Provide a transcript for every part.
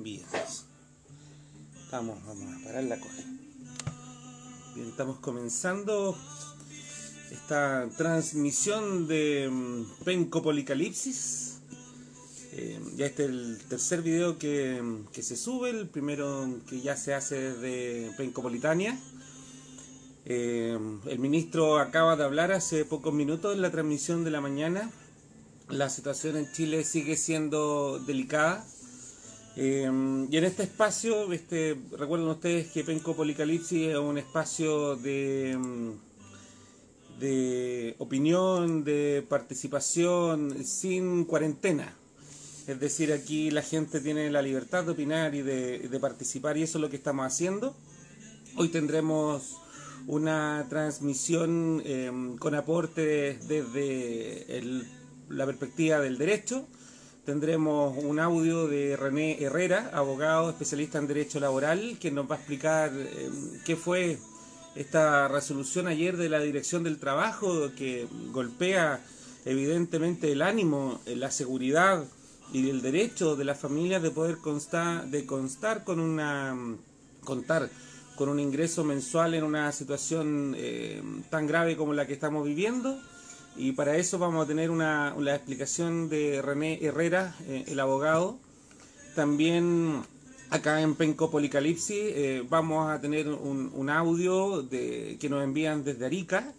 Bien. Estamos, vamos a parar la coge. Bien, estamos comenzando esta transmisión de mm, Penco Policalipsis. Eh, ya este es el tercer video que, que, se sube, el primero que ya se hace de Pencopolitania. Eh, el ministro acaba de hablar hace pocos minutos en la transmisión de la mañana. La situación en Chile sigue siendo delicada. Eh, y en este espacio, este, recuerden ustedes que Penco Policalipsis es un espacio de, de opinión, de participación sin cuarentena. Es decir, aquí la gente tiene la libertad de opinar y de, participar y eso es lo que estamos haciendo. Hoy tendremos una transmisión eh, con aportes desde la perspectiva del derecho. Tendremos un audio de René Herrera, abogado especialista en derecho laboral, que nos va a explicar eh, qué fue esta resolución ayer de la Dirección del Trabajo que golpea evidentemente el ánimo, la seguridad y el derecho de las familias de poder constar, de constar con una contar con un ingreso mensual en una situación eh, tan grave como la que estamos viviendo. Y para eso vamos a tener una, explicación de René Herrera, eh, el abogado. También acá en Penco Policalipsis eh, vamos a tener un, audio de, que nos envían desde Arica,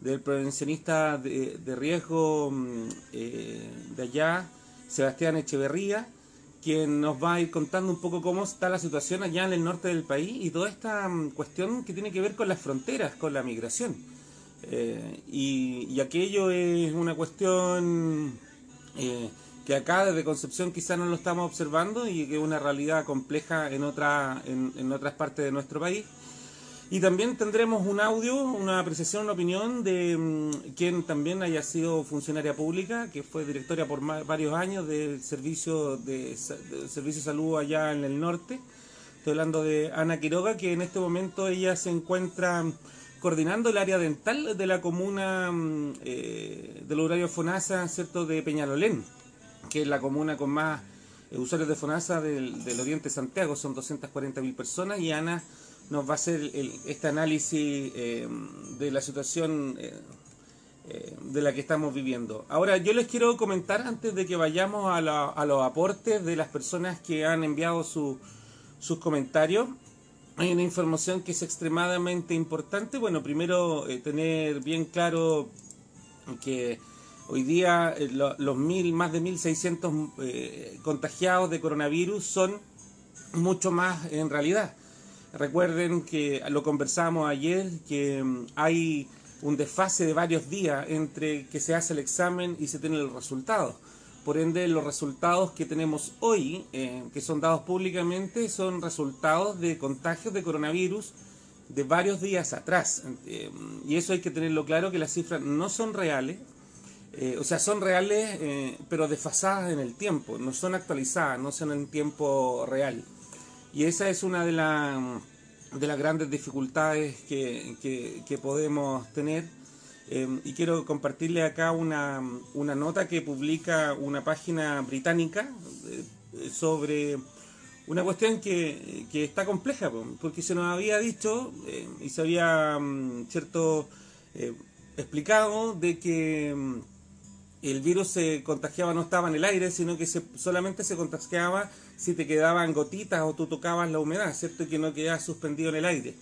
del prevencionista de, riesgo eh, de allá, Sebastián Echeverría quien nos va a ir contando un poco cómo está la situación allá en el norte del país y toda esta um, cuestión que tiene que ver con las fronteras, con la migración. Eh, y, aquello es una cuestión eh, que acá desde Concepción quizás no lo estamos observando y que es una realidad compleja en, otra, en, en otras partes de nuestro país. Y también tendremos un audio, una apreciación, una opinión de um, quien también haya sido funcionaria pública, que fue directora por varios años del servicio de, de, servicio de salud allá en el norte. Estoy hablando de Ana Quiroga, que en este momento ella se encuentra coordinando el área dental de la comuna um, eh, del horario FONASA, ¿cierto?, de Peñalolén, que es la comuna con más eh, usuarios de FONASA del, Oriente Santiago, son 240.000 personas, y Ana nos va a hacer el, este análisis eh, de la situación de la que estamos viviendo. Ahora, yo les quiero comentar antes de que vayamos a, la, a los aportes de las personas que han enviado su, sus comentarios. Hay una información que es extremadamente importante. Bueno, primero eh, tener bien claro que hoy día lo, los mil, más de 1.600 contagiados de coronavirus son mucho más en realidad. Recuerden que lo conversamos ayer, que hay un desfase de varios días entre que se hace el examen y se tiene el resultado. Por ende, los resultados que tenemos hoy, eh, que son dados públicamente, son resultados de contagios de coronavirus de varios días atrás. Eh, y eso hay que tenerlo claro, que las cifras no son reales, eh, o sea, son reales, eh, pero desfasadas en el tiempo, no son actualizadas, no son en tiempo real. Y esa es una de, la, de las grandes dificultades que, que, que podemos tener. Eh, y quiero compartirle acá una, una, nota que publica una página británica eh, sobre una cuestión que, que, está compleja, porque se nos había dicho eh, y se había, mm, cierto, explicado de que mm, el virus se contagiaba, no estaba en el aire, sino que se, solamente se contagiaba si te quedaban gotitas o tú tocabas la humedad, ¿cierto? Que no quedaba suspendido en el aire.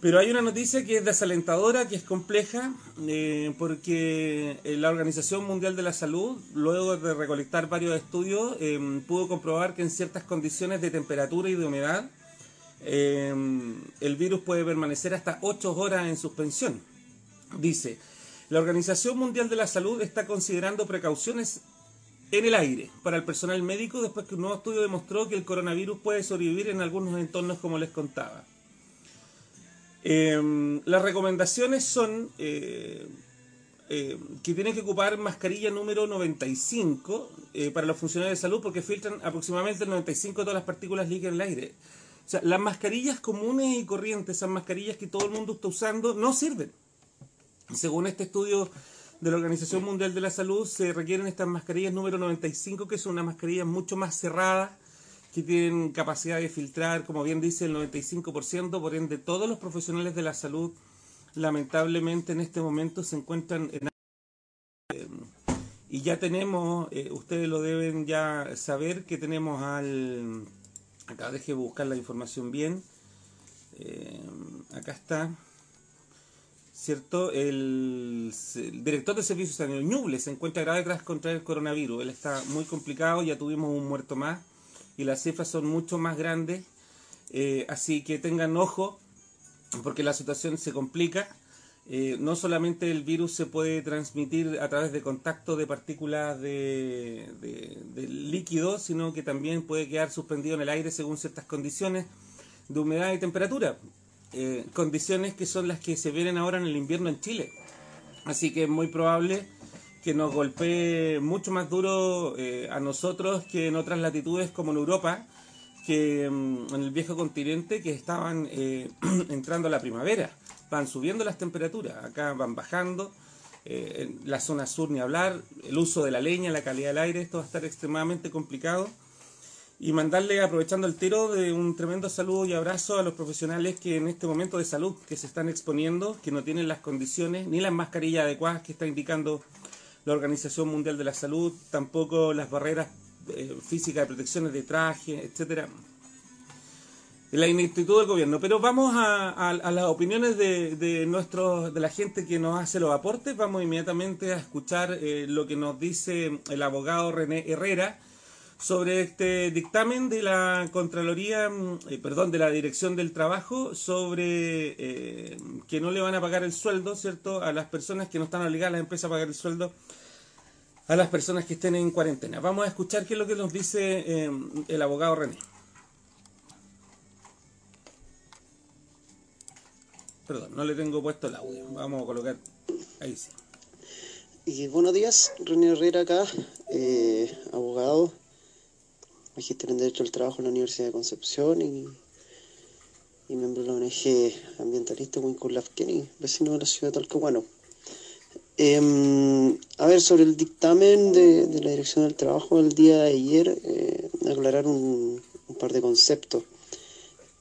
Pero hay una noticia que es desalentadora, que es compleja, eh, porque la Organización Mundial de la Salud, luego de recolectar varios estudios, eh, pudo comprobar que en ciertas condiciones de temperatura y de humedad, eh, el virus puede permanecer hasta 8 horas en suspensión. Dice, la Organización Mundial de la Salud está considerando precauciones en el aire para el personal médico después que un nuevo estudio demostró que el coronavirus puede sobrevivir en algunos entornos como les contaba. Eh, las recomendaciones son eh, eh, que tienen que ocupar mascarilla número 95 eh, para los funcionarios de salud porque filtran aproximadamente el 95 de todas las partículas líquidas en el aire. O sea, las mascarillas comunes y corrientes, esas mascarillas que todo el mundo está usando, no sirven. Según este estudio de la Organización Mundial de la Salud, se requieren estas mascarillas número 95, que son unas mascarillas mucho más cerradas, que tienen capacidad de filtrar, como bien dice, el 95%, por ende todos los profesionales de la salud lamentablemente en este momento se encuentran en... y ya tenemos, eh, ustedes lo deben ya saber, que tenemos al... Acá deje buscar la información bien. Eh, acá está. ¿Cierto? El, director de servicios sanitarios, Ñuble, se encuentra grave tras contraer el coronavirus. Él está muy complicado, ya tuvimos un muerto más y las cifras son mucho más grandes. Eh, así que tengan ojo, porque la situación se complica. Eh, no solamente el virus se puede transmitir a través de contacto de partículas de, líquido, sino que también puede quedar suspendido en el aire según ciertas condiciones de humedad y temperatura. Eh, condiciones que son las que se vienen ahora en el invierno en Chile. Así que es muy probable que nos golpee mucho más duro eh, a nosotros que en otras latitudes como en Europa, que mm, en el viejo continente que estaban entrando a la primavera van subiendo las temperaturas, acá van bajando, eh, en la zona sur ni hablar, el uso de la leña, la calidad del aire, esto va a estar extremadamente complicado. Y mandarle, aprovechando el tiro, de un tremendo saludo y abrazo a los profesionales que en este momento de salud, que se están exponiendo, que no tienen las condiciones ni las mascarillas adecuadas que está indicando la Organización Mundial de la Salud, tampoco las barreras eh, físicas de protecciones de traje, etcétera la ineptitud del gobierno. Pero vamos a, las opiniones de, de, de la gente que nos hace los aportes. Vamos inmediatamente a escuchar eh, lo que nos dice el abogado René Herrera sobre este dictamen de la Contraloría, eh, perdón, de la Dirección del Trabajo sobre eh, que no le van a pagar el sueldo, ¿cierto?, a las personas que no están obligadas a las empresas a pagar el sueldo a las personas que estén en cuarentena. Vamos a escuchar qué es lo que nos dice el abogado René. Perdón, no le tengo puesto el audio. Vamos a colocar. Ahí sí. Y buenos días, René Herrera acá, eh, abogado, magíster en Derecho al Trabajo en la Universidad de Concepción y, miembro de la ONG ambientalista Wincor Kenny, vecino de la ciudad de Talcahuano. Em, a ver, sobre el dictamen de, la Dirección del Trabajo del día de ayer, eh, aclarar un, par de conceptos.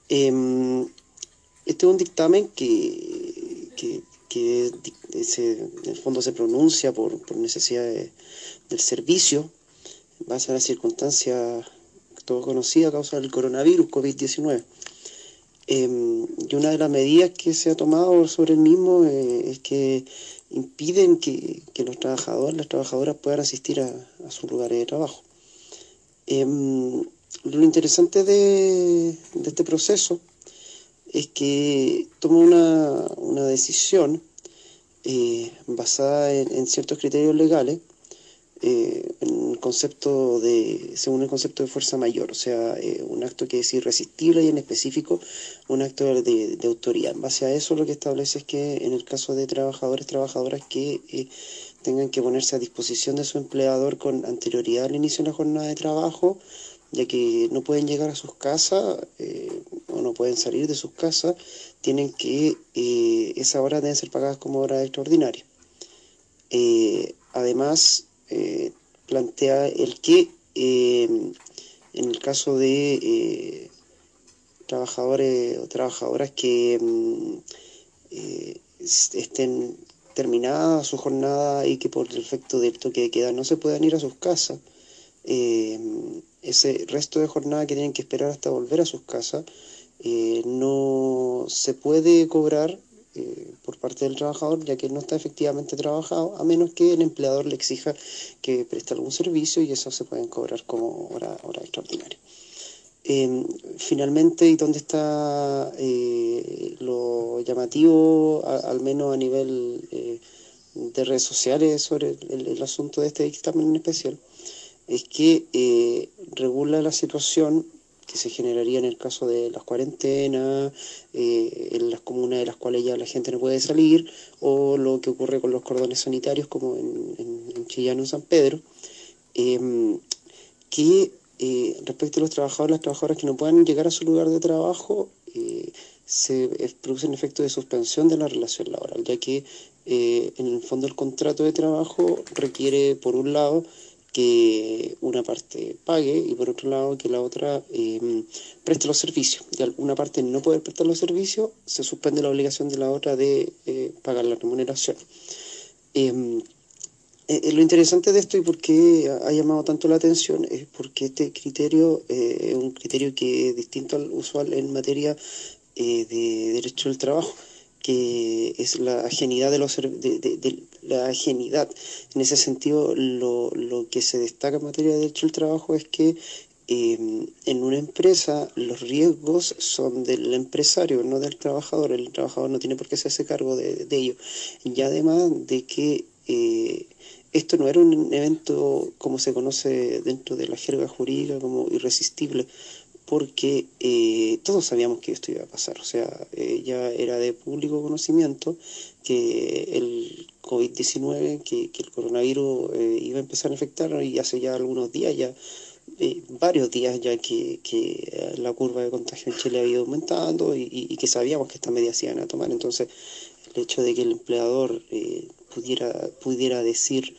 Em, este es un dictamen que, que, en el fondo se pronuncia por, necesidad del servicio, base a las circunstancias todo conocida a causa del coronavirus COVID-19. Em, y una de las medidas que se ha tomado sobre el mismo eh, es que impiden que, los trabajadores, las trabajadoras puedan asistir a, sus lugares de trabajo. Em, lo interesante de, de, este proceso es que toma una, una decisión eh, basada en, ciertos criterios legales, eh, en concepto de, según el concepto de fuerza mayor, o sea, eh, un acto que es irresistible y en específico un acto de, de, autoridad. En base a eso lo que establece es que en el caso de trabajadores, trabajadoras que tengan que ponerse a disposición de su empleador con anterioridad al inicio de la jornada de trabajo, ya que no pueden llegar a sus casas eh, o no pueden salir de sus casas, tienen que, eh, esas horas deben ser pagadas como horas extraordinarias. Eh, además, eh, plantea el que en el caso de trabajadores o trabajadoras que mm, estén terminada su jornada y que por el efecto del toque de queda no se puedan ir a sus casas, ese resto de jornada que tienen que esperar hasta volver a sus casas eh, no se puede cobrar eh, por parte del trabajador ya que no está efectivamente trabajado a menos que el empleador le exija que preste algún servicio y eso se pueden cobrar como hora, hora extraordinaria. Em, finalmente, ¿y dónde está eh, lo llamativo, al menos a nivel de redes sociales, sobre el, el, asunto de este dictamen en especial? es que eh, regula la situación que se generaría en el caso de las cuarentenas, eh, en las comunas de las cuales ya la gente no puede salir, o lo que ocurre con los cordones sanitarios como en, en, Chillano, San Pedro, em, que eh, respecto a los trabajadores, las trabajadoras que no puedan llegar a su lugar de trabajo, se produce un efecto de suspensión de la relación laboral, ya que en el fondo el contrato de trabajo requiere, por un lado, que una parte pague y por otro lado que la otra em, preste los servicios. De una parte no puede prestar los servicios, se suspende la obligación de la otra de eh, pagar la remuneración. Em, eh, eh, lo interesante de esto y por qué ha llamado tanto la atención es porque este criterio es un criterio que es distinto al usual en materia de derecho del trabajo que es la ajenidad de los de, la ajenidad. En ese sentido, lo, lo, que se destaca en materia de derecho del trabajo es que em, en una empresa los riesgos son del empresario, no del trabajador. El trabajador no tiene por qué hacerse cargo de, ello. Y además de que eh, esto no era un evento como se conoce dentro de la jerga jurídica como irresistible, porque eh, todos sabíamos que esto iba a pasar, o sea, eh, ya era de público conocimiento que el COVID-19, que, el coronavirus eh, iba a empezar a afectar y hace ya algunos días, ya varios días ya que, la curva de contagio en Chile ha ido aumentando y, que sabíamos que estas medidas se iban a tomar, entonces el hecho de que el empleador pudiera, pudiera decir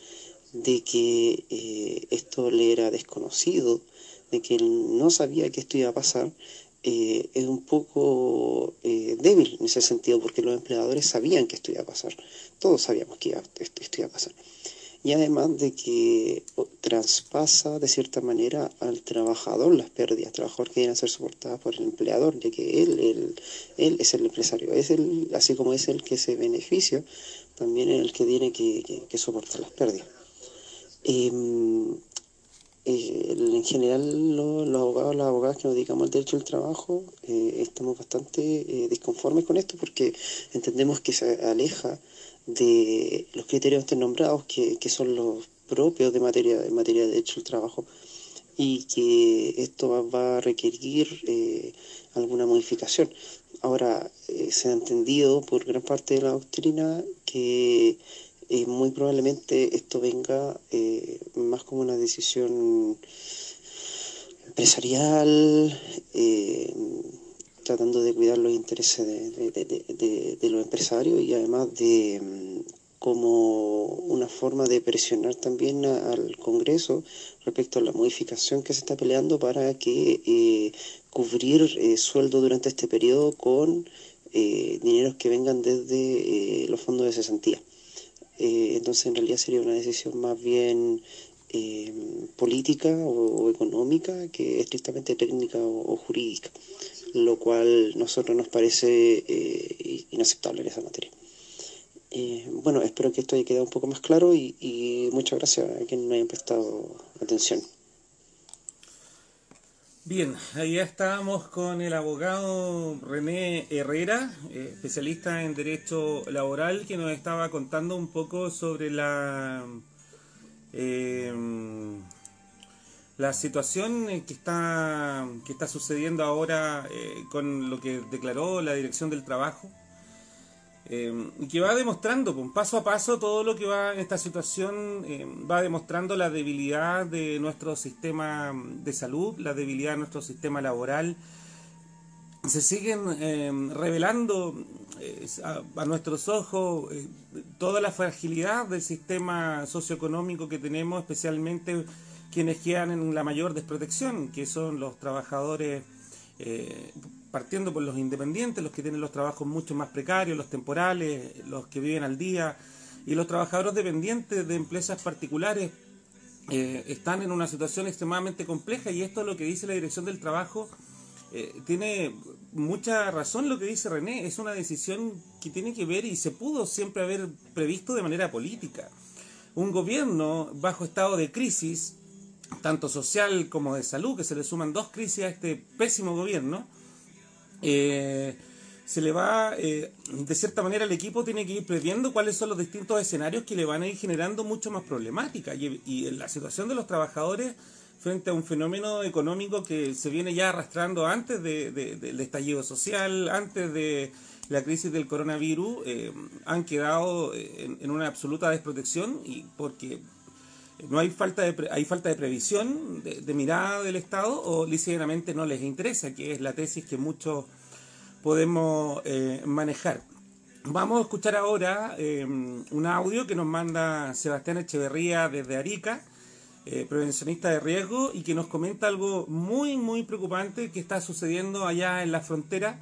de que esto le era desconocido, de que él no sabía que esto iba a pasar, eh, es un poco eh, débil en ese sentido, porque los empleadores sabían que esto iba a pasar. Todos sabíamos que esto, iba a pasar. Y además de que traspasa de cierta manera al trabajador las pérdidas, trabajador que a ser soportadas por el empleador, ya que él, él, es el empresario, es el, así como es el que se beneficia, también es el que tiene que, soportar las pérdidas. Em, eh, en general los, abogados, las abogadas que nos dedicamos al derecho del trabajo eh, estamos bastante eh, disconformes con esto porque entendemos que se aleja de los criterios antes nombrados que, que son los propios de materia, en materia de derecho del trabajo y que esto va, a requerir alguna modificación. Ahora, se ha entendido por gran parte de la doctrina que eh, muy probablemente esto venga eh, más como una decisión empresarial, eh, tratando de cuidar los intereses de, los empresarios y además de mm, como una forma de presionar también al Congreso respecto a la modificación que se está peleando para que cubrir sueldo durante este periodo con dineros que vengan desde los fondos de cesantía. Eh, entonces en realidad sería una decisión más bien eh, política o, económica que estrictamente técnica o, jurídica, lo cual nosotros nos parece eh, inaceptable en esa materia. bueno, espero que esto haya quedado un poco más claro y, muchas gracias a quienes me hayan prestado atención. Bien, ahí estábamos con el abogado René Herrera, eh, especialista en derecho laboral, que nos estaba contando un poco sobre la eh, la situación que está que está sucediendo ahora eh, con lo que declaró la Dirección del Trabajo eh, que va demostrando, pues, paso a paso, todo lo que va en esta situación eh, va demostrando la debilidad de nuestro sistema de salud, la debilidad de nuestro sistema laboral. Se siguen eh, revelando a, nuestros ojos toda la fragilidad del sistema socioeconómico que tenemos, especialmente quienes quedan en la mayor desprotección, que son los trabajadores partiendo por los independientes, los que tienen los trabajos mucho más precarios, los temporales, los que viven al día, y los trabajadores dependientes de empresas particulares eh, están en una situación extremadamente compleja y esto es lo que dice la Dirección del Trabajo. Eh, tiene mucha razón lo que dice René, es una decisión que tiene que ver y se pudo siempre haber previsto de manera política. Un gobierno bajo estado de crisis, tanto social como de salud, que se le suman dos crisis a este pésimo gobierno, eh, se le va, eh, de cierta manera el equipo tiene que ir previendo cuáles son los distintos escenarios que le van a ir generando mucho más problemática. Y, la situación de los trabajadores frente a un fenómeno económico que se viene ya arrastrando antes del estallido social, antes de la crisis del coronavirus, eh, han quedado en, una absoluta desprotección y porque no hay falta de hay falta de previsión de, mirada del Estado o ligeramente no les interesa que es la tesis que muchos podemos eh, manejar vamos a escuchar ahora eh, un audio que nos manda Sebastián Echeverría desde Arica eh, prevencionista de riesgo y que nos comenta algo muy, muy preocupante que está sucediendo allá en la frontera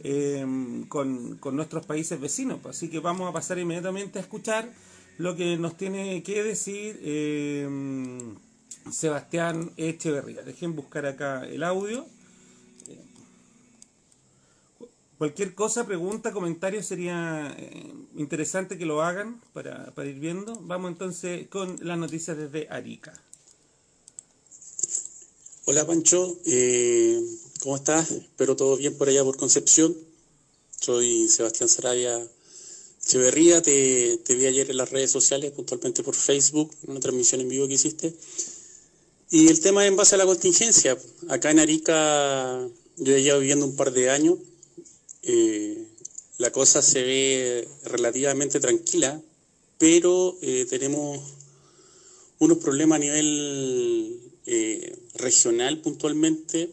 em, con, nuestros países vecinos. Así que vamos a pasar inmediatamente a escuchar lo que nos tiene que decir em, Sebastián Echeverría. Dejen buscar acá el audio. Cualquier cosa, pregunta, comentario sería eh, interesante que lo hagan para, ir viendo. Vamos entonces con las noticias desde Arica. Hola Pancho, eh, ¿cómo estás? Espero todo bien por allá por Concepción. Soy Sebastián Sarabia Echeverría, te, te vi ayer en las redes sociales, puntualmente por Facebook, en una transmisión en vivo que hiciste. Y el tema es en base a la contingencia. Acá en Arica yo he llevado viviendo un par de años eh, la cosa se ve relativamente tranquila, pero eh, tenemos unos problemas a nivel eh, regional puntualmente,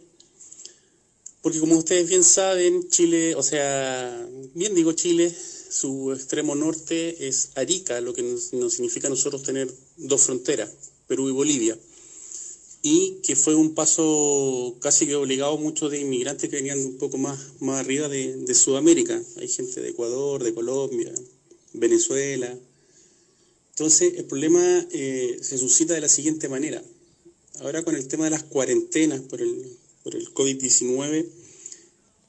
porque como ustedes bien saben, Chile, o sea, bien digo Chile, su extremo norte es Arica, lo que nos significa a nosotros tener dos fronteras, Perú y Bolivia y que fue un paso casi que obligado muchos de inmigrantes que venían un poco más, más arriba de, Sudamérica. Hay gente de Ecuador, de Colombia, Venezuela. Entonces el problema eh, se suscita de la siguiente manera. Ahora con el tema de las cuarentenas por el, por el COVID-19,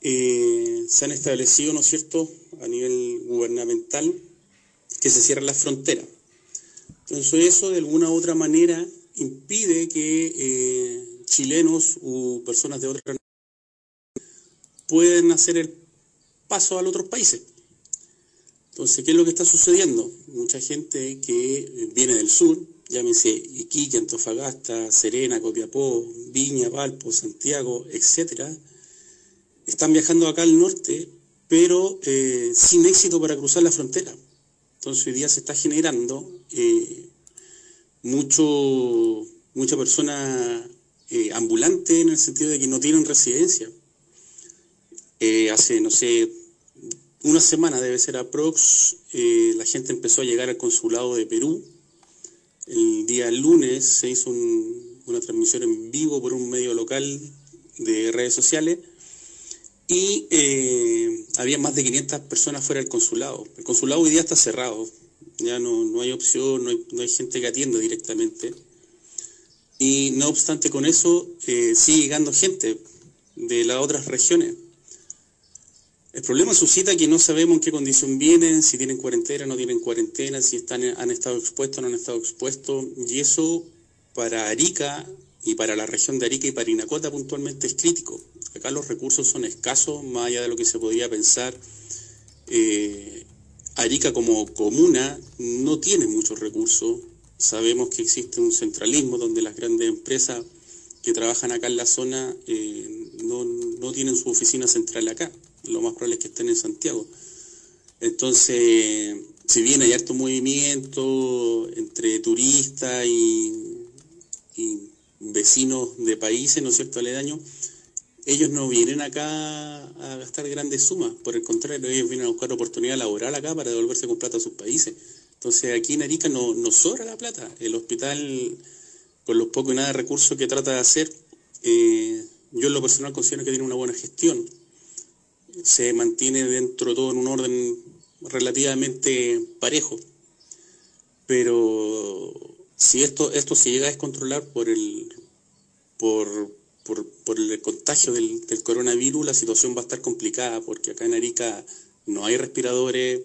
eh, se han establecido, ¿no es cierto?, a nivel gubernamental, que se cierran las fronteras. Entonces eso de alguna u otra manera impide que eh, chilenos u personas de otras puedan hacer el paso a otros países. Entonces, ¿qué es lo que está sucediendo? Mucha gente que viene del sur, llámese Iquique, Antofagasta, Serena, Copiapó, Viña, Valpo, Santiago, etcétera, están viajando acá al norte, pero eh, sin éxito para cruzar la frontera. Entonces hoy día se está generando eh, mucho, mucha persona eh, ambulante en el sentido de que no tienen residencia. Eh, hace, no sé, una semana debe ser aprox, la gente empezó a llegar al consulado de Perú. El día lunes se hizo una transmisión en vivo por un medio local de redes sociales y había más de 500 personas fuera del consulado. El consulado hoy día está cerrado, ya no, no hay opción, no hay, no hay, gente que atienda directamente. Y no obstante con eso, eh, sigue llegando gente de las otras regiones. El problema suscita que no sabemos en qué condición vienen, si tienen cuarentena, no tienen cuarentena, si están, han estado expuestos, no han estado expuestos. Y eso para Arica y para la región de Arica y para Inacota puntualmente es crítico. Acá los recursos son escasos, más allá de lo que se podía pensar. Eh, Arica como comuna no tiene muchos recursos. Sabemos que existe un centralismo donde las grandes empresas que trabajan acá en la zona eh, no, tienen su oficina central acá. Lo más probable es que estén en Santiago. Entonces, si bien hay harto movimiento entre turistas y vecinos de países, ¿no es cierto?, aledaños, ellos no vienen acá a gastar grandes sumas, por el contrario, ellos vienen a buscar oportunidad laboral acá para devolverse con plata a sus países. Entonces aquí en Arica no, no sobra la plata. El hospital, con los pocos y nada de recursos que trata de hacer, eh, yo en lo personal considero que tiene una buena gestión. Se mantiene dentro todo en un orden relativamente parejo. Pero si esto, esto se llega a descontrolar por el por, por, por el contagio del, coronavirus, la situación va a estar complicada porque acá en Arica no hay respiradores,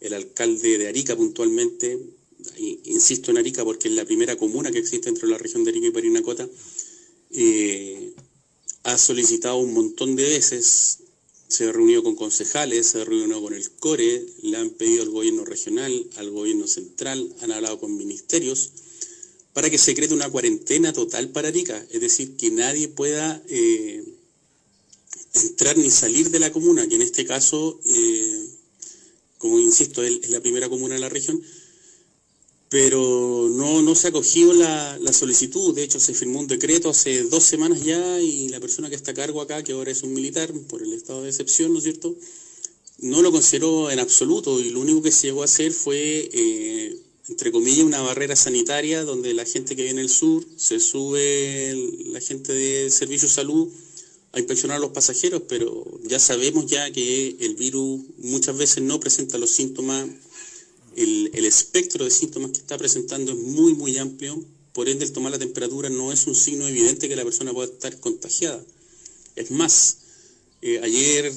el alcalde de Arica puntualmente, insisto en Arica porque es la primera comuna que existe dentro de la región de Arica y Parinacota, eh, ha solicitado un montón de veces, se ha reunido con concejales, se ha reunido con el CORE, le han pedido al gobierno regional, al gobierno central, han hablado con ministerios, para que se cree una cuarentena total para Arica, es decir, que nadie pueda eh, entrar ni salir de la comuna, que en este caso, eh, como insisto, es la primera comuna de la región, pero no, no se ha acogido la, la, solicitud, de hecho se firmó un decreto hace dos semanas ya y la persona que está a cargo acá, que ahora es un militar por el estado de excepción, ¿no es cierto?, no lo consideró en absoluto y lo único que se llegó a hacer fue... Eh, entre comillas, una barrera sanitaria donde la gente que viene del sur se sube la gente de servicio de salud a inspeccionar a los pasajeros, pero ya sabemos ya que el virus muchas veces no presenta los síntomas, el, el espectro de síntomas que está presentando es muy, muy amplio, por ende el tomar la temperatura no es un signo evidente que la persona pueda estar contagiada. Es más, eh, ayer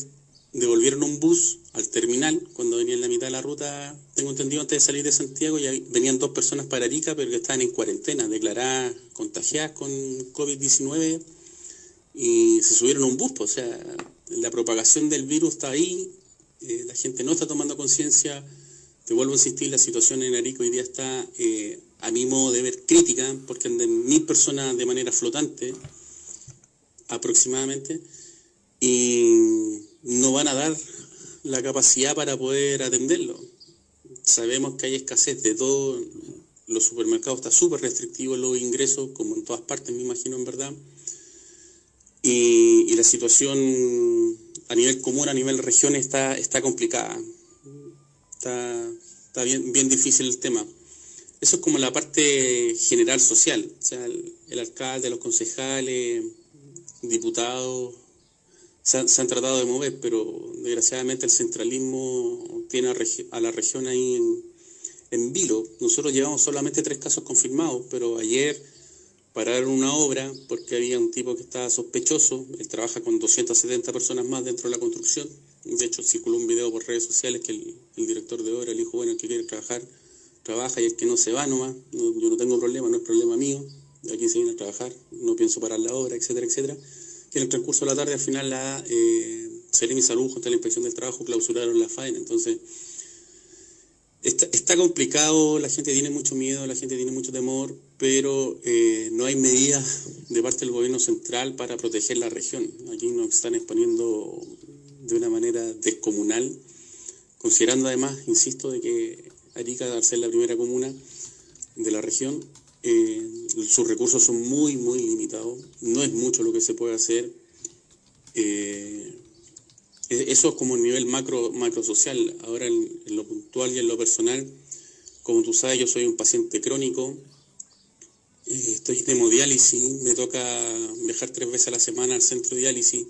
devolvieron un bus al terminal cuando venía en la mitad de la ruta, tengo entendido antes de salir de Santiago, y venían dos personas para Arica, pero que estaban en cuarentena, declaradas contagiadas con COVID-19 y se subieron a un bus. Pues, o sea, la propagación del virus está ahí, eh, la gente no está tomando conciencia. Te vuelvo a insistir, la situación en Arica hoy día está, eh, a mi modo de ver, crítica, porque andan mil personas de manera flotante, aproximadamente, y no van a dar la capacidad para poder atenderlo. Sabemos que hay escasez de todo, los supermercados están súper restrictivos los ingresos, como en todas partes, me imagino, en verdad. Y, la situación a nivel común, a nivel región, está, está complicada. Está, está bien, bien difícil el tema. Eso es como la parte general social, o sea, el alcalde, los concejales, diputados, se han, tratado de mover, pero desgraciadamente el centralismo tiene a, la región ahí en, vilo. Nosotros llevamos solamente tres casos confirmados, pero ayer pararon una obra porque había un tipo que estaba sospechoso. Él trabaja con 270 personas más dentro de la construcción. De hecho, circuló un video por redes sociales que el, director de obra le dijo, bueno, el que quiere trabajar, trabaja y el que no se va nomás. yo no tengo problema, no es problema mío. Aquí se viene a trabajar, no pienso parar la obra, etcétera, etcétera que en el transcurso de la tarde al final la eh, Seremi Salud junto a la Inspección del Trabajo clausuraron la faena. Entonces, está, está, complicado, la gente tiene mucho miedo, la gente tiene mucho temor, pero eh, no hay medidas de parte del gobierno central para proteger la región. Aquí nos están exponiendo de una manera descomunal, considerando además, insisto, de que Arica, al ser la primera comuna de la región, eh, sus recursos son muy, muy limitados, no es mucho lo que se puede hacer. Eh, e-, eso es como el nivel macro, macro social. Ahora en, lo puntual y en lo personal, como tú sabes, yo soy un paciente crónico, eh, estoy en hemodiálisis, me toca viajar tres veces a la semana al centro de diálisis.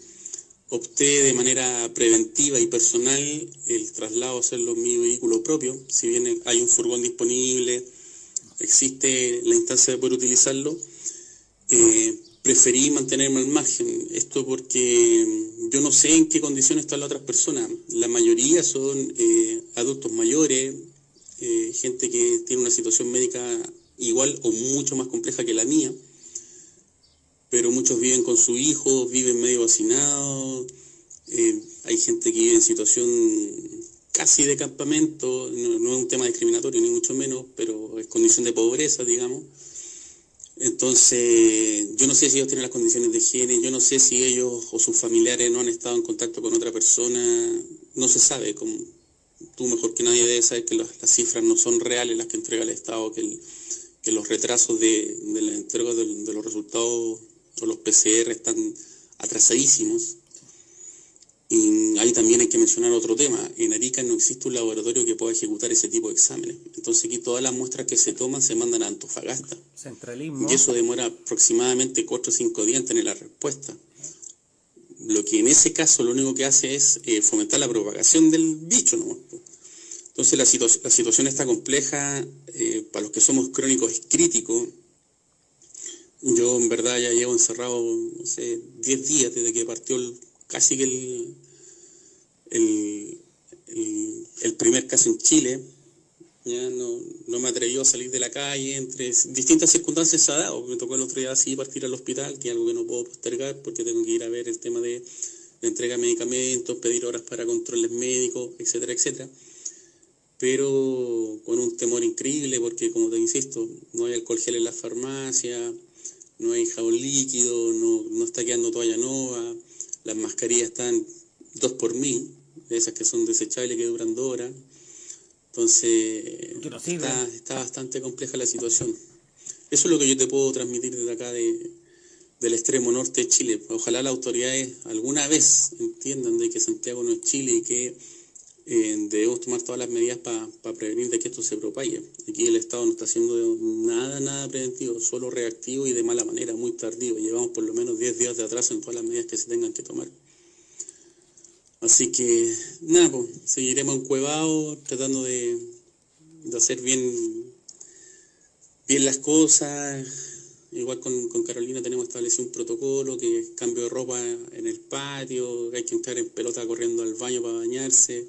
Opté de manera preventiva y personal el traslado a hacerlo en mi vehículo propio, si bien hay un furgón disponible, existe la instancia de poder utilizarlo, eh, preferí mantenerme al margen. Esto porque yo no sé en qué condiciones están las otras personas. La mayoría son eh, adultos mayores, eh, gente que tiene una situación médica igual o mucho más compleja que la mía, pero muchos viven con su hijo, viven medio hacinados, hay gente que vive en situación casi de campamento, no, es un tema discriminatorio ni mucho menos, pero es condición de pobreza, digamos. Entonces, yo no sé si ellos tienen las condiciones de higiene, yo no sé si ellos o sus familiares no han estado en contacto con otra persona, no se sabe. Como, tú mejor que nadie debes saber que las, cifras no son reales las que entrega el Estado, que, los retrasos de, la entrega de, de los resultados o los PCR están atrasadísimos. Y ahí también hay que mencionar otro tema. En Arica no existe un laboratorio que pueda ejecutar ese tipo de exámenes. Entonces aquí todas las muestras que se toman se mandan a Antofagasta. Centralismo. Y eso demora aproximadamente 4 o 5 días en tener la respuesta. Lo que en ese caso lo único que hace es eh, fomentar la propagación del bicho. ¿no? Entonces la, la situación está compleja. Eh, para los que somos crónicos es crítico. Yo en verdad ya llevo encerrado, no sé, 10 días desde que partió el casi que el, el, primer caso en Chile. Ya no, no me atrevió a salir de la calle, entre distintas circunstancias se ha dado. Me tocó el otro día así partir al hospital, que es algo que no puedo postergar porque tengo que ir a ver el tema de, entrega de medicamentos, pedir horas para controles médicos, etcétera, etcétera pero con un temor increíble porque, como te insisto, no hay alcohol gel en la farmacia, no hay jabón líquido, no, no está quedando toalla nueva, las mascarillas están dos por mil, esas que son desechables que duran dos horas. Entonces, está, bastante compleja la situación. Eso es lo que yo te puedo transmitir desde acá de, del extremo norte de Chile. Ojalá las autoridades alguna vez entiendan de que Santiago no es Chile y que eh, debemos tomar todas las medidas para prevenir de que esto se propague. Aquí el Estado no está haciendo nada, nada preventivo, solo reactivo y de mala manera, muy tardío. Llevamos por lo menos 10 días de atraso en todas las medidas que se tengan que tomar. Así que, nada, pues, seguiremos encuevados, tratando de, hacer bien, bien las cosas. Igual con, con, Carolina tenemos establecido un protocolo que es cambio de ropa en el patio, hay que entrar en pelota corriendo al baño para bañarse,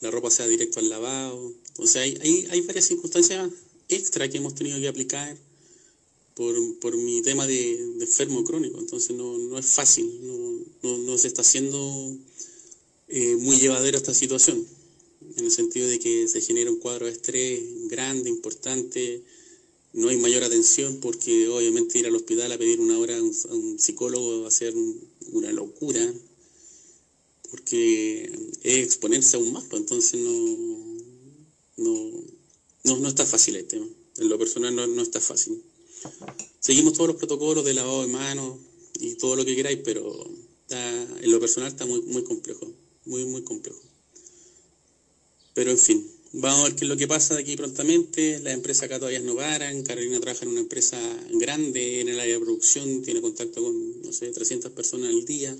la ropa sea directo al lavado. Sea, hay, hay, hay varias circunstancias extra que hemos tenido que aplicar por, por mi tema de, enfermo crónico. Entonces no, no es fácil, no, no, se está haciendo eh, muy llevadera esta situación, en el sentido de que se genera un cuadro de estrés grande, importante, no hay mayor atención porque obviamente ir al hospital a pedir una hora a un, psicólogo va a ser una locura, porque es exponerse aún más, pues entonces no, no, no, está fácil el tema, en lo personal no, no está fácil. Seguimos todos los protocolos de lavado de manos y todo lo que queráis, pero en lo personal está muy, muy complejo muy, muy complejo. Pero en fin, vamos a ver qué es lo que pasa de aquí prontamente. Las empresas acá todavía no paran. Carolina trabaja en una empresa grande en el área de producción, tiene contacto con, no sé, 300 personas al día.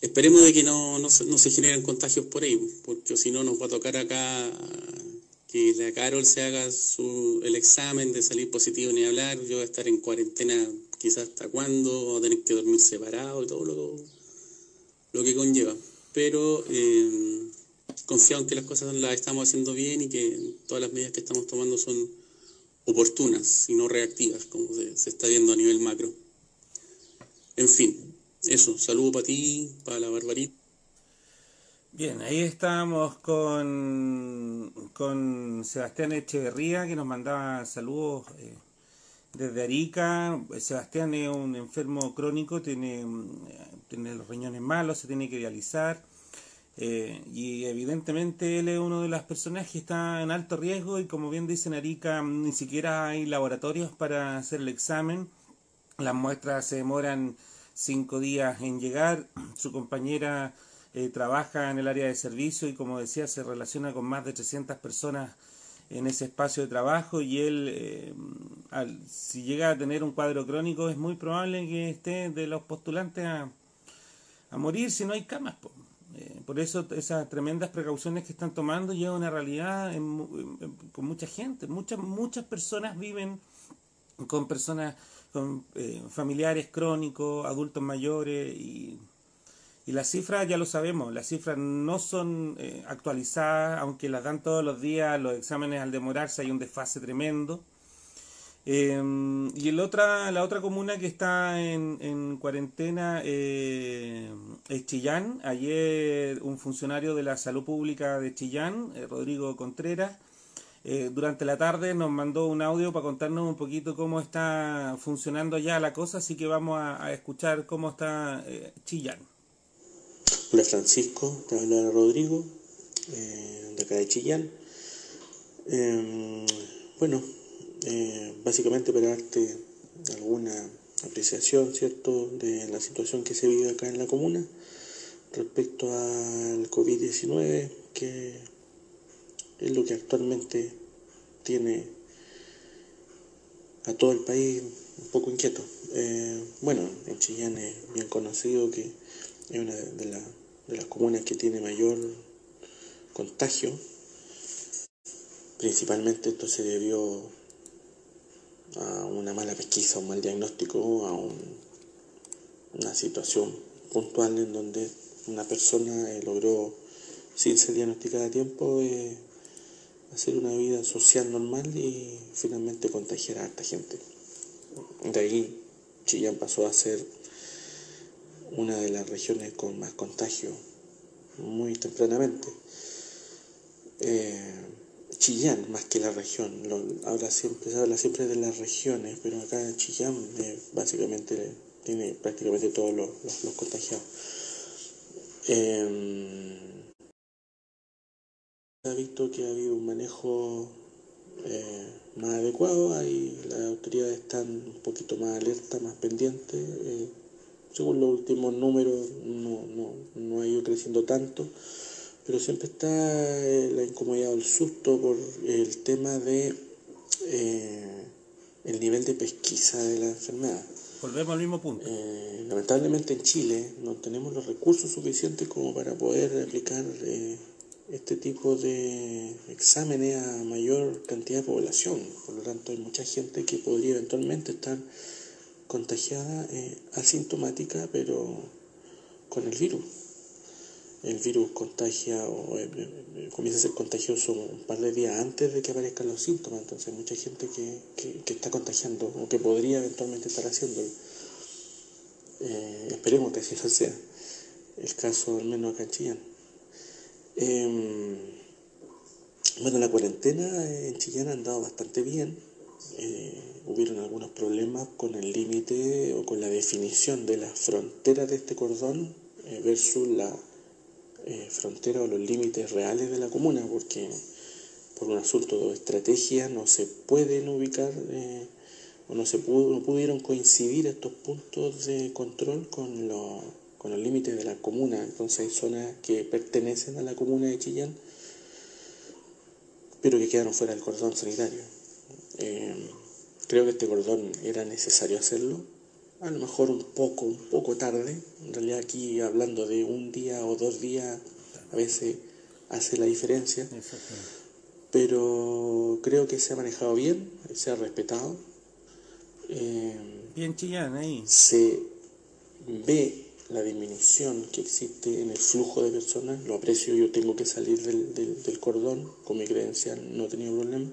Esperemos de que no, no, se, generen contagios por ahí, porque si no nos va a tocar acá que la Carol se haga su, el examen de salir positivo ni hablar. Yo voy a estar en cuarentena quizás hasta cuándo, voy a tener que dormir separado y todo lo, lo que conlleva pero eh, confiado en que las cosas las estamos haciendo bien y que todas las medidas que estamos tomando son oportunas y no reactivas, como se, está viendo a nivel macro. En fin, eso, saludo para ti, para la Barbarita. Bien, ahí estamos con, con Sebastián Echeverría, que nos mandaba saludos eh, desde Arica. Sebastián es un enfermo crónico, tiene, tiene los riñones malos, se tiene que dializar. Eh, y evidentemente él es uno de las personas que está en alto riesgo y como bien dice Arica, ni siquiera hay laboratorios para hacer el examen. Las muestras se demoran cinco días en llegar. Su compañera eh, trabaja en el área de servicio y como decía se relaciona con más de 300 personas en ese espacio de trabajo y él, eh, si llega a tener un cuadro crónico, es muy probable que esté de los postulantes a, a morir si no hay camas. Eh, por eso esas tremendas precauciones que están tomando llevan una realidad con mucha gente. Muchas, muchas personas viven con personas, con eh, familiares crónicos, adultos mayores y y las cifras ya lo sabemos, las cifras no son eh, actualizadas, aunque las dan todos los días, los exámenes al demorarse hay un desfase tremendo. Em, y el otra, la otra comuna que está en, en cuarentena eh, es Chillán. Ayer un funcionario de la salud pública de Chillán, eh, Rodrigo Contreras, durante la tarde nos mandó un audio para contarnos un poquito cómo está funcionando ya la cosa, así que vamos a, escuchar cómo está Chillán. Hola Francisco, te habla Rodrigo, eh, de acá de Chillán. Em, bueno, eh, básicamente para darte alguna apreciación, ¿cierto?, de la situación que se vive acá en la comuna respecto al COVID-19, que es lo que actualmente tiene a todo el país un poco inquieto. Eh, bueno, en Chillán es bien conocido que es una de, de las comunas que tiene mayor contagio. Principalmente esto se debió a una mala pesquisa, un mal diagnóstico, a una situación puntual en donde una persona eh, logró, sin ser diagnosticada a tiempo, eh, hacer una vida social normal y finalmente contagiar a esta gente. De ahí Chillán pasó a ser una de las regiones con más contagio muy tempranamente. Eh, Chillán, más que la región, habla siempre, se habla siempre de las regiones, pero acá Chillán eh, básicamente tiene prácticamente todos los, contagiados. Eh, ha visto que ha habido un manejo eh, más adecuado, ahí las autoridades están un poquito más alertas, más pendientes según los últimos números no, no, ha ido creciendo tanto, pero siempre está eh, la incomodidad o el susto por el tema de eh, el nivel de pesquisa de la enfermedad. Volvemos al mismo punto. Eh, lamentablemente en Chile no tenemos los recursos suficientes como para poder aplicar este tipo de exámenes a mayor cantidad de población. Por lo tanto, hay mucha gente que podría eventualmente estar contagiada asintomática, pero con el virus el virus contagia o eh, eh, comienza a ser contagioso un par de días antes de que aparezcan los síntomas. Entonces hay mucha gente que, que, está contagiando o que podría eventualmente estar haciéndolo. Eh, esperemos que así no sea el caso, al menos acá en. Em, bueno, la cuarentena en Chillán ha andado bastante bien. hubieron algunos problemas con el límite o con la definición de la frontera de este cordón versus la eh, frontera o los límites reales de la comuna, porque por un asunto de estrategia no se pueden ubicar eh, o no, se pudo, no pudieron coincidir estos puntos de control con, con los límites de la comuna. Entonces hay zonas que pertenecen a la comuna de Chillán, pero que quedaron fuera del cordón sanitario. Eh, creo que este cordón era necesario hacerlo a lo mejor un poco, un poco tarde. En realidad aquí hablando de un día o dos días a veces hace la diferencia. Pero creo que se ha manejado bien, se ha respetado. Eh, bien chillán ahí. Se ve la disminución que existe en el flujo de personas, lo aprecio, yo tengo que salir del, del, cordón, con mi credencial no he tenido problema.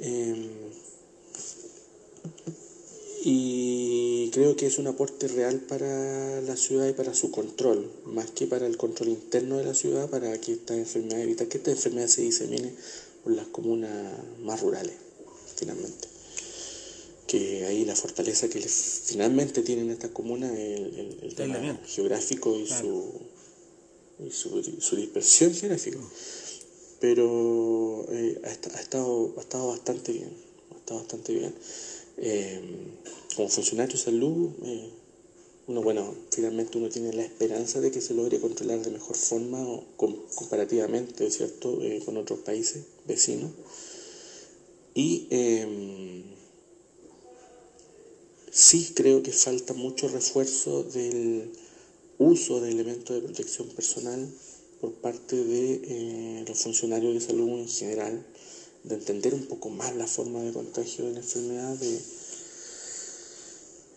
Eh, y creo que es un aporte real para la ciudad y para su control, más que para el control interno de la ciudad, para que esta enfermedad, evitar que esta enfermedad se disemine por las comunas más rurales, finalmente. Que ahí la fortaleza que finalmente tienen estas comunas es el, tema geográfico y, su, y su, dispersión geográfica. Pero eh, ha, estado, ha estado bastante bien, ha estado bastante bien. Eh, como funcionario de salud, eh, uno, bueno, finalmente uno tiene la esperanza de que se logre controlar de mejor forma o comparativamente, ¿cierto?, eh, con otros países vecinos. Y sí creo que falta mucho refuerzo del uso de elementos de protección personal por parte de los funcionarios de salud en general de entender un poco más la forma de contagio de la enfermedad, de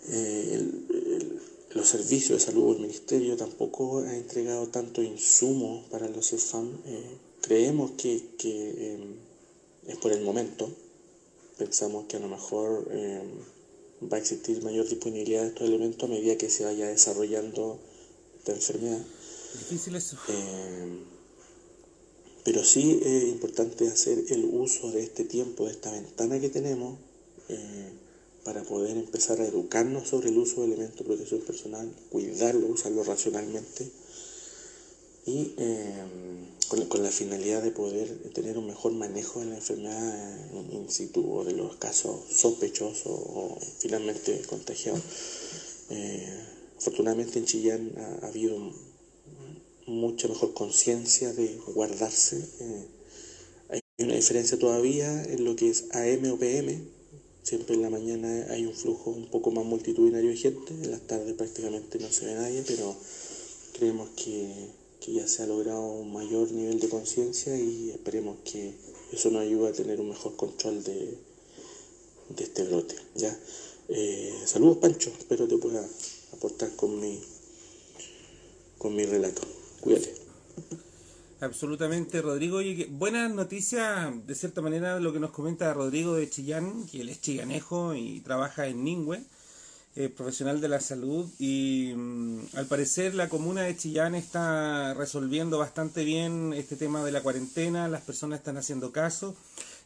eh, los servicios de salud, el ministerio tampoco ha entregado tanto insumo para los CEFAM. Eh, creemos que, que em, es por el momento. Pensamos que a lo mejor em, va a existir mayor disponibilidad de estos elementos a medida que se vaya desarrollando esta enfermedad. Difícil eso. Em, pero sí es importante hacer el uso de este tiempo, de esta ventana que tenemos, eh, para poder empezar a educarnos sobre el uso de elementos de protección personal, cuidarlo, usarlo racionalmente y eh, con, la finalidad de poder tener un mejor manejo de la enfermedad in situ o de los casos sospechosos o finalmente contagiados. Eh, afortunadamente en Chillán ha habido mucha mejor conciencia de guardarse. Eh, hay una diferencia todavía en lo que es AM o PM. Siempre en la mañana hay un flujo un poco más multitudinario de gente, en las tardes prácticamente no se ve nadie, pero creemos que, ya se ha logrado un mayor nivel de conciencia y esperemos que eso nos ayude a tener un mejor control de, de este brote. ¿ya? Eh, saludos Pancho, espero te pueda aportar con mi, con mi relato. Cuídate. Absolutamente, Rodrigo. Y buena noticia, de cierta manera, lo que nos comenta Rodrigo de Chillán, que él es chillanejo y trabaja en Ningüe, eh, profesional de la salud. Y mm, al parecer la comuna de Chillán está resolviendo bastante bien este tema de la cuarentena, las personas están haciendo caso.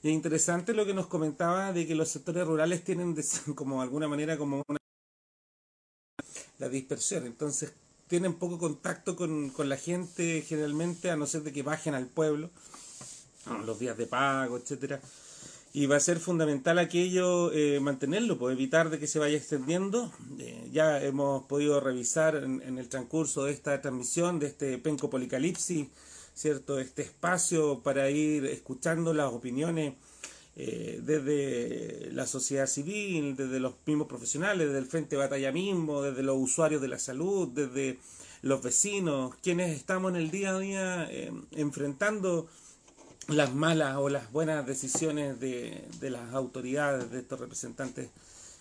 Y es interesante lo que nos comentaba de que los sectores rurales tienen, como alguna manera, como una la dispersión. Entonces, tienen poco contacto con, la gente generalmente, a no ser de que bajen al pueblo, los días de pago, etcétera. Y va a ser fundamental aquello eh, mantenerlo, pues evitar de que se vaya extendiendo. Eh, ya hemos podido revisar en, el transcurso de esta transmisión, de este penco policalipsis cierto este espacio para ir escuchando las opiniones eh, desde la sociedad civil, desde los mismos profesionales, desde el Frente de Batalla mismo, desde los usuarios de la salud, desde los vecinos, quienes estamos en el día a día eh, enfrentando las malas o las buenas decisiones de, de las autoridades, de estos representantes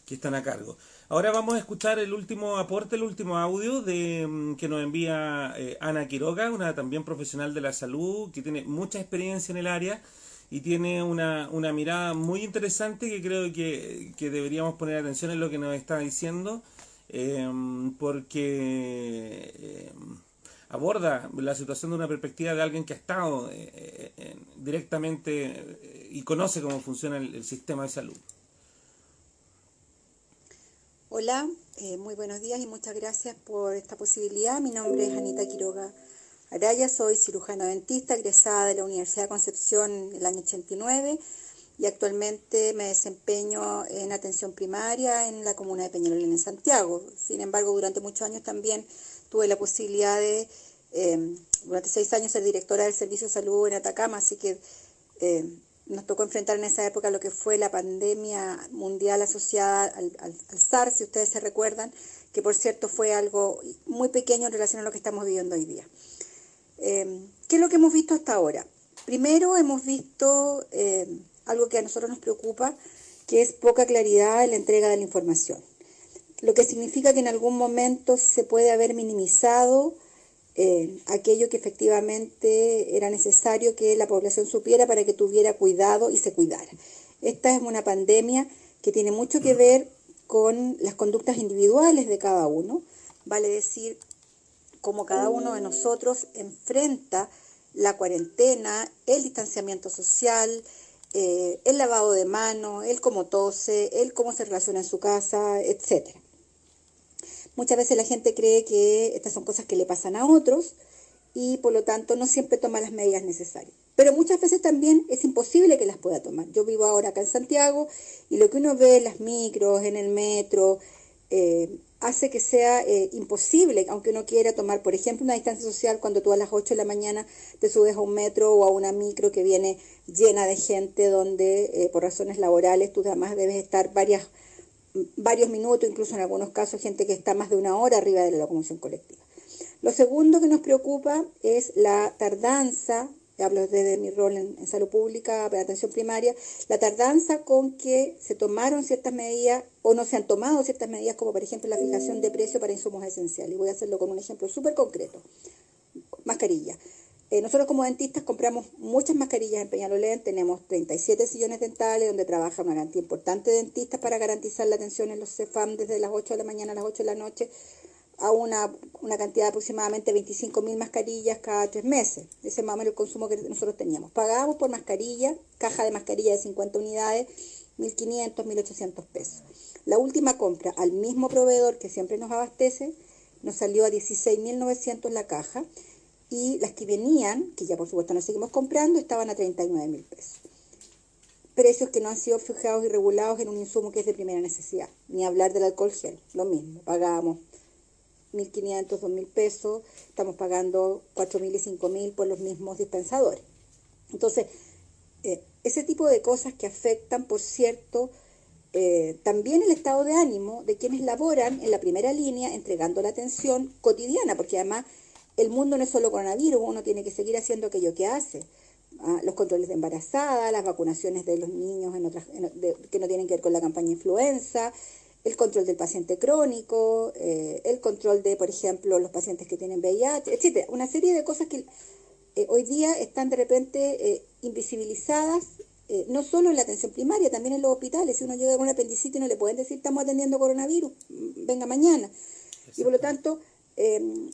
que están a cargo. Ahora vamos a escuchar el último aporte, el último audio de mm, que nos envía eh, Ana Quiroga, una también profesional de la salud que tiene mucha experiencia en el área y tiene una, una mirada muy interesante que creo que, deberíamos poner atención en lo que nos está diciendo, em, porque em, aborda la situación de una perspectiva de alguien que ha estado eh, eh, directamente eh, y conoce cómo funciona el, sistema de salud. Hola, muy buenos días y muchas gracias por esta posibilidad. Mi nombre es Anita Quiroga Araya, soy cirujana dentista, egresada de la Universidad de Concepción en el año 89 y actualmente me desempeño en atención primaria en la comuna de Peñalolén en Santiago. Sin embargo, durante muchos años también tuve la posibilidad de, eh, durante seis años, ser directora del Servicio de Salud en Atacama, así que eh, nos tocó enfrentar en esa época lo que fue la pandemia mundial asociada al, SARS, si ustedes se recuerdan, que por cierto fue algo muy pequeño en relación a lo que estamos viviendo hoy día. Em, ¿Qué es lo que hemos visto hasta ahora? Primero hemos visto algo que a nosotros nos preocupa, que es poca claridad en la entrega de la información, lo que significa que en algún momento se puede haber minimizado em, aquello que efectivamente era necesario que la población supiera para que tuviera cuidado y se cuidara. Esta es una pandemia que tiene mucho que ver con las conductas individuales de cada uno, vale decir, cómo cada uno de nosotros enfrenta la cuarentena, el distanciamiento social, eh, el lavado de manos, el cómo tose, el cómo se relaciona en su casa, etc. Muchas veces la gente cree que estas son cosas que le pasan a otros y por lo tanto no siempre toma las medidas necesarias. Pero muchas veces también es imposible que las pueda tomar. Yo vivo ahora acá en Santiago y lo que uno ve en las micros, en el metro, eh, hace que sea eh, imposible, aunque uno quiera tomar, por ejemplo, una distancia social cuando tú a las 8 de la mañana te subes a un metro o a una micro que viene llena de gente donde eh, por razones laborales tú además debes estar varias, varios minutos, incluso en algunos casos gente que está más de una hora arriba de la locomoción colectiva. Lo segundo que nos preocupa es la tardanza hablo desde mi rol en, salud pública, para atención primaria, la tardanza con que se tomaron ciertas medidas o no se han tomado ciertas medidas, como por ejemplo la fijación de precio para insumos esenciales. Y voy a hacerlo con un ejemplo súper concreto. Mascarilla. Eh, nosotros como dentistas compramos muchas mascarillas en Peñalolén, tenemos 37 sillones dentales donde trabaja una cantidad importante de dentistas para garantizar la atención en los CEFAM desde las 8 de la mañana a las 8 de la noche a una, una cantidad de aproximadamente 25.000 mascarillas cada tres meses. Ese es más o menos el consumo que nosotros teníamos. Pagábamos por mascarilla, caja de mascarilla de 50 unidades, 1.500, 1.800 pesos. La última compra al mismo proveedor que siempre nos abastece nos salió a 16.900 la caja y las que venían, que ya por supuesto no seguimos comprando, estaban a 39.000 pesos. Precios que no han sido fijados y regulados en un insumo que es de primera necesidad. Ni hablar del alcohol gel, lo mismo. Pagábamos 1.500, 2.000 pesos, estamos pagando 4.000 y 5.000 por los mismos dispensadores. Entonces, eh, ese tipo de cosas que afectan, por cierto, eh, también el estado de ánimo de quienes laboran en la primera línea entregando la atención cotidiana, porque además el mundo no es solo coronavirus, uno tiene que seguir haciendo aquello que hace. Ah, los controles de embarazada, las vacunaciones de los niños en otras, que no tienen que ver con la campaña influenza, el control del paciente crónico, eh, el control de, por ejemplo, los pacientes que tienen VIH, etcétera. Una serie de cosas que eh, hoy día están de repente eh, invisibilizadas, no solo en la atención primaria, también en los hospitales. Si uno llega con un apendicitis no le pueden decir estamos atendiendo coronavirus, mm, venga mañana. Y por lo tanto, em,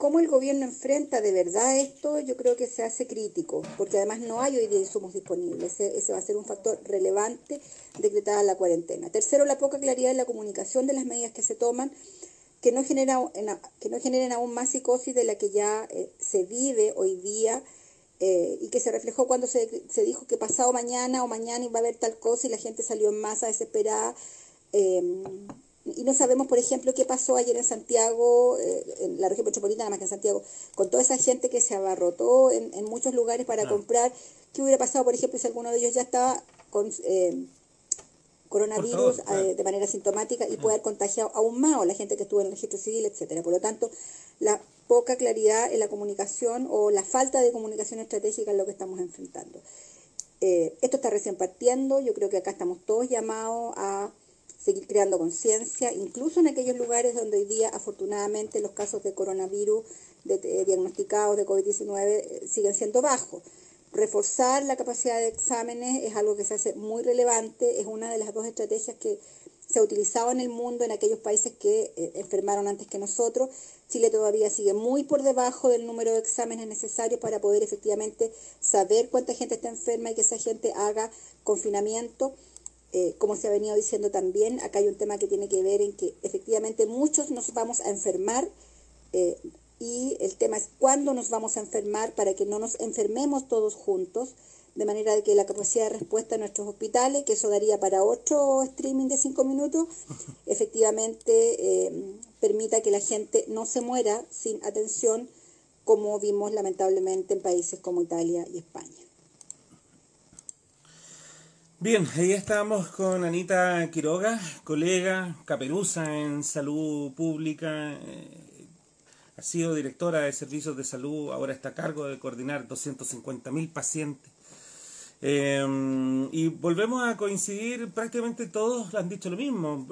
¿Cómo el gobierno enfrenta de verdad esto? Yo creo que se hace crítico, porque además no hay hoy día insumos disponibles. Ese, va a ser un factor relevante decretada la cuarentena. Tercero, la poca claridad en la comunicación de las medidas que se toman, que no, genera, que no generen aún más psicosis de la que ya eh, se vive hoy día eh, y que se reflejó cuando se, se, dijo que pasado mañana o mañana iba a haber tal cosa y la gente salió en masa desesperada. Eh, y no sabemos, por ejemplo, qué pasó ayer en Santiago, eh, en la región metropolitana, más que en Santiago, con toda esa gente que se abarrotó en, en muchos lugares para comprar. ¿Qué hubiera pasado, por ejemplo, si alguno de ellos ya estaba con eh, coronavirus eh, de manera sintomática y puede haber contagiado aún más, o la gente que estuvo en el registro civil, etcétera Por lo tanto, la poca claridad en la comunicación o la falta de comunicación estratégica es lo que estamos enfrentando. esto está recién partiendo, yo creo que acá estamos todos llamados a seguir creando conciencia, incluso en aquellos lugares donde hoy día afortunadamente los casos de coronavirus de, diagnosticados de COVID-19 eh, siguen siendo bajos. Reforzar la capacidad de exámenes es algo que se hace muy relevante, es una de las dos estrategias que se ha utilizado en el mundo en aquellos países que eh, enfermaron antes que nosotros. Chile todavía sigue muy por debajo del número de exámenes necesarios para poder efectivamente saber cuánta gente está enferma y que esa gente haga confinamiento. Eh, como se ha venido diciendo también, acá hay un tema que tiene que ver en que efectivamente muchos nos vamos a enfermar eh, y el tema es cuándo nos vamos a enfermar para que no nos enfermemos todos juntos, de manera de que la capacidad de respuesta en nuestros hospitales, que eso daría para otro streaming de cinco minutos, efectivamente eh, permita que la gente no se muera sin atención, como vimos lamentablemente en países como Italia y España. Bien, ahí estamos con Anita Quiroga, colega, caperuza en salud pública, eh, ha sido directora de servicios de salud, ahora está a cargo de coordinar 250.000 pacientes. Eh, y volvemos a coincidir, prácticamente todos han dicho lo mismo,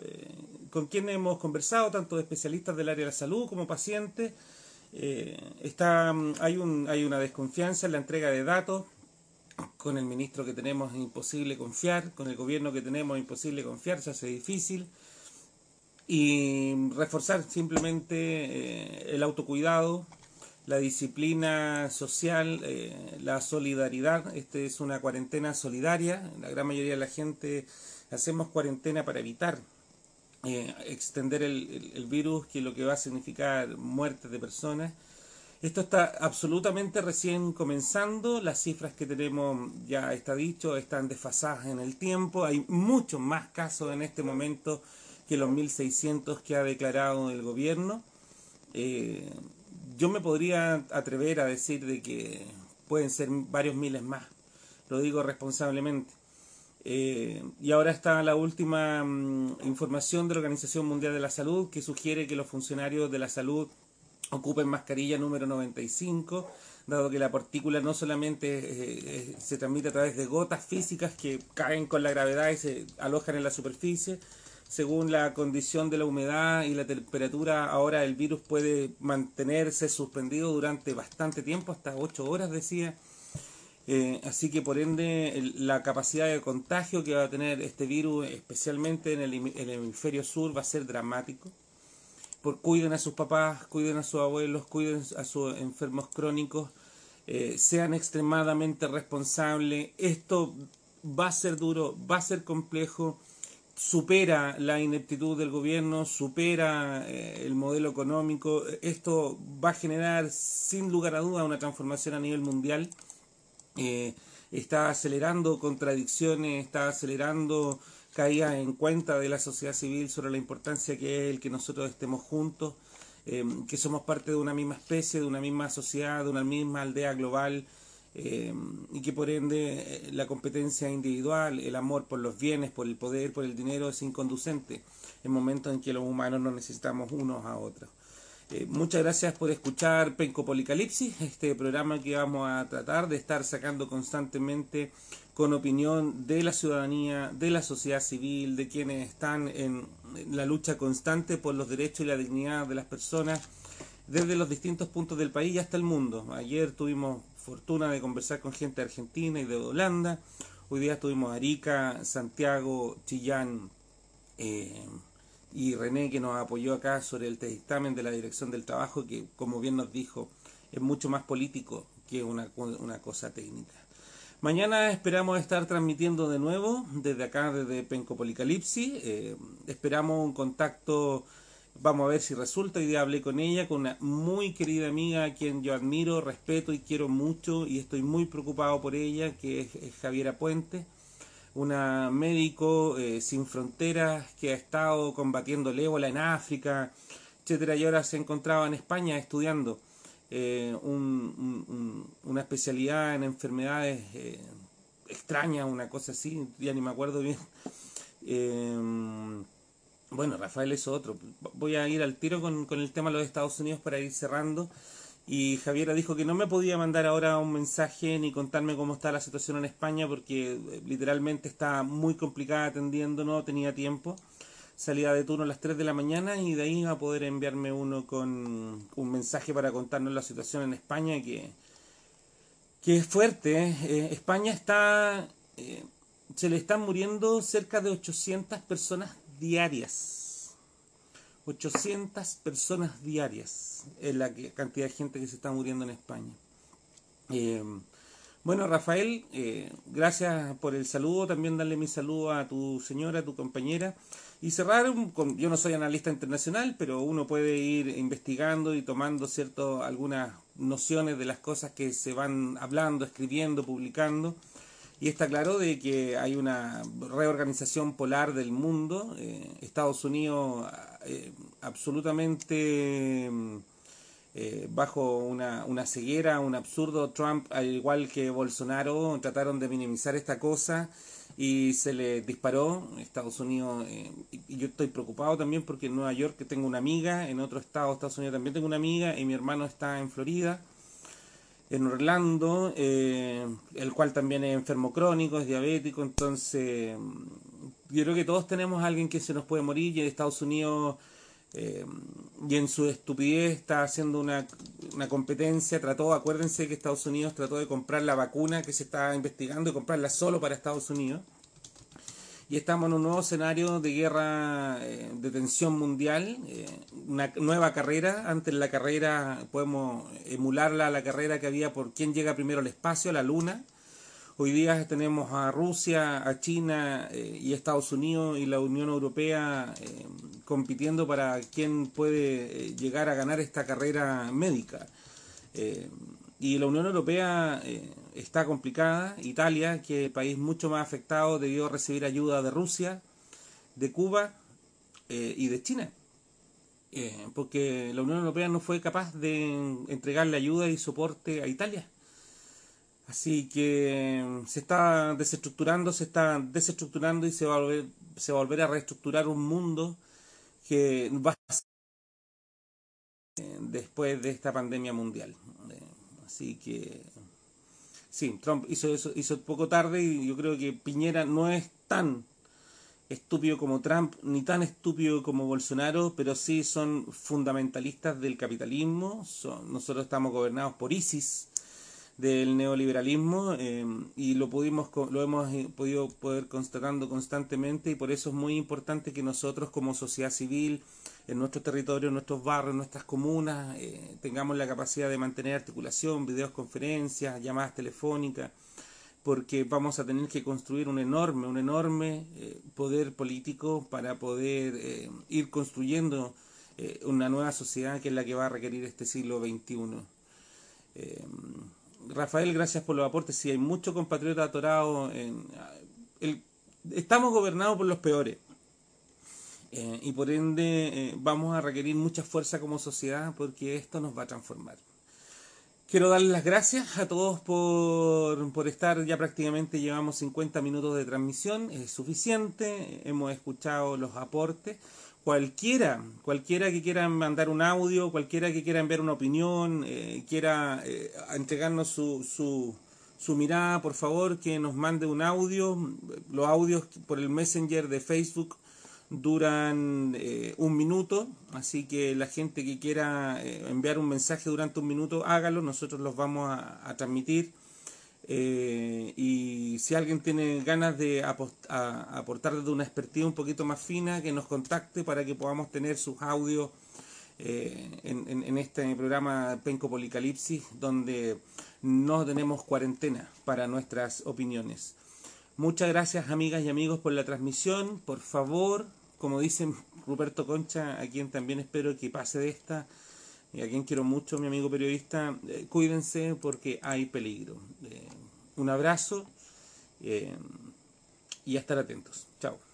eh, con quienes hemos conversado, tanto de especialistas del área de la salud como pacientes. está, hay, un, hay una desconfianza en la entrega de datos, con el ministro que tenemos es imposible confiar, con el gobierno que tenemos es imposible confiar, se hace difícil. Y reforzar simplemente eh, el autocuidado, la disciplina social, eh, la solidaridad. Esta es una cuarentena solidaria. La gran mayoría de la gente hacemos cuarentena para evitar eh, extender el, el, virus, que lo que va a significar muerte de personas esto está absolutamente recién comenzando, las cifras que tenemos, ya está dicho, están desfasadas en el tiempo, hay muchos más casos en este momento que los 1.600 que ha declarado el gobierno. Eh, yo me podría atrever a decir de que pueden ser varios miles más, lo digo responsablemente. Eh, y ahora está la última mm, información de la Organización Mundial de la Salud que sugiere que los funcionarios de la salud ocupen mascarilla número 95, dado que la partícula no solamente eh, eh, se transmite a través de gotas físicas que caen con la gravedad y se alojan en la superficie, según la condición de la humedad y la temperatura, ahora el virus puede mantenerse suspendido durante bastante tiempo, hasta 8 horas decía. Eh, así que por ende la capacidad de contagio que va a tener este virus, especialmente en el hemisferio sur, va a ser dramático cuiden a sus papás, cuiden a sus abuelos, cuiden a sus enfermos crónicos, eh, sean extremadamente responsables. Esto va a ser duro, va a ser complejo, supera la ineptitud del gobierno, supera eh, el modelo económico. Esto va a generar, sin lugar a duda, una transformación a nivel mundial. Eh, está acelerando contradicciones, está acelerando caía en cuenta de la sociedad civil sobre la importancia que es el que nosotros estemos juntos, eh, que somos parte de una misma especie, de una misma sociedad, de una misma aldea global, eh, y que por ende eh, la competencia individual, el amor por los bienes, por el poder, por el dinero es inconducente en momentos en que los humanos nos necesitamos unos a otros. muchas gracias por escuchar Penco Policalipsis, este programa que vamos a tratar de estar sacando constantemente con opinión de la ciudadanía, de la sociedad civil, de quienes están en la lucha constante por los derechos y la dignidad de las personas desde los distintos puntos del país y hasta el mundo. Ayer tuvimos fortuna de conversar con gente de Argentina y de Holanda, hoy día tuvimos Arica, Santiago, Chillán eh, y René que nos apoyó acá sobre el dictamen de la Dirección del Trabajo que como bien nos dijo es mucho más político que una, una cosa técnica. Mañana esperamos estar transmitiendo de nuevo desde acá, desde Pencopolicalipsis. Eh, esperamos un contacto, vamos a ver si resulta. Hoy día hablé con ella, con una muy querida amiga a quien yo admiro, respeto y quiero mucho y estoy muy preocupado por ella, que es, Javiera Puente. una médico eh, sin fronteras que ha estado combatiendo el ébola en África, etcétera, y ahora se encontraba en España estudiando eh, una especialidad en enfermedades eh, extrañas, una cosa así, ya ni me acuerdo bien. bueno, Rafael es otro. Voy a ir al tiro con, con el tema de los Estados Unidos para ir cerrando. Y Javiera dijo que no me podía mandar ahora un mensaje ni contarme cómo está la situación en España porque eh, literalmente está muy complicada atendiendo, no tenía tiempo. Salía de turno a las 3 de la mañana y de ahí iba a poder enviarme uno con un mensaje para contarnos la situación en España que, que es fuerte. ¿eh? Eh, España está... se le están muriendo cerca de 800 personas diarias 800 personas diarias es la cantidad de gente que se está muriendo en España. Eh, bueno, Rafael, eh, gracias por el saludo. También darle mi saludo a tu señora, a tu compañera. Y cerrar, con, yo no soy analista internacional, pero uno puede ir investigando y tomando cierto, algunas nociones de las cosas que se van hablando, escribiendo, publicando. Y está claro de que hay una reorganización polar del mundo. Eh, Estados Unidos eh, absolutamente eh, bajo una, una, ceguera, un absurdo. Trump, al igual que Bolsonaro, trataron de minimizar esta cosa y se le disparó. Estados Unidos, eh, y yo estoy preocupado también porque en Nueva York tengo una amiga, en otro estado Estados Unidos también tengo una amiga y mi hermano está en Florida en Orlando, el cual también es enfermo crónico, es diabético, entonces yo creo que todos tenemos a alguien que se nos puede morir y en Estados Unidos eh, y en su estupidez está haciendo una, competencia, trató, acuérdense que Estados Unidos trató de comprar la vacuna que se está investigando y comprarla solo para Estados Unidos. Y estamos en un nuevo escenario de guerra, eh, de tensión mundial, eh, una nueva carrera. Antes la carrera podemos emularla a la carrera que había por quién llega primero al espacio, a la luna Hoy día tenemos a Rusia, a China eh, y Estados Unidos y la Unión Europea eh, compitiendo para quién puede eh, llegar a ganar esta carrera médica. y la Unión Europea está complicada. Italia, que es el país mucho más afectado, debió recibir ayuda de Rusia, de Cuba y de China. porque la Unión Europea no fue capaz de entregarle ayuda y soporte a Italia. Así que mm, se está desestructurando, se está desestructurando y se va a volver, se va a, volver a reestructurar un mundo que va a ser eh, después de esta pandemia mundial. Eh, así que sí, Trump hizo eso hizo poco tarde y yo creo que Piñera no es tan estúpido como Trump ni tan estúpido como Bolsonaro, pero sí son fundamentalistas del capitalismo. Son, nosotros estamos gobernados por ISIS del neoliberalismo eh, y lo pudimos lo hemos eh, podido poder constatando constantemente y por eso es muy importante que nosotros como sociedad civil en nuestro territorio, en nuestros barrios, en nuestras comunas eh, tengamos la capacidad de mantener articulación, videoconferencias, llamadas telefónicas porque vamos a tener que construir un enorme, un enorme poder político para poder ir construyendo una nueva sociedad que es la que va a requerir este siglo XXI. Rafael, gracias por los aportes. Sí, hay muchos compatriotas atorados. En, estamos gobernados por los peores. Eh, y por ende eh, vamos a requerir mucha fuerza como sociedad porque esto nos va a transformar. Quiero darles las gracias a todos por, por estar, ya prácticamente llevamos 50 minutos de transmisión, es suficiente, hemos escuchado los aportes cualquiera, cualquiera que quiera mandar un audio, cualquiera que quiera enviar una opinión, eh, quiera eh, entregarnos su, su, su, mirada, por favor, que nos mande un audio. Los audios por el Messenger de Facebook duran eh, un minuto, así que la gente que quiera enviar un mensaje durante un minuto, hágalo, nosotros los vamos a transmitir. Eh, y si alguien tiene ganas de aportar desde una expertise un poquito más fina, que nos contacte para que podamos tener sus audios eh, en, este programa Penco Policalipsis, donde no tenemos cuarentena para nuestras opiniones. Muchas gracias amigas y amigos por la transmisión. Por favor, como dice Ruperto Concha, a quien también espero que pase de esta, y a quien quiero mucho, mi amigo periodista, eh, cuídense porque hay peligro. Un abrazo eh, y a estar atentos. Chao.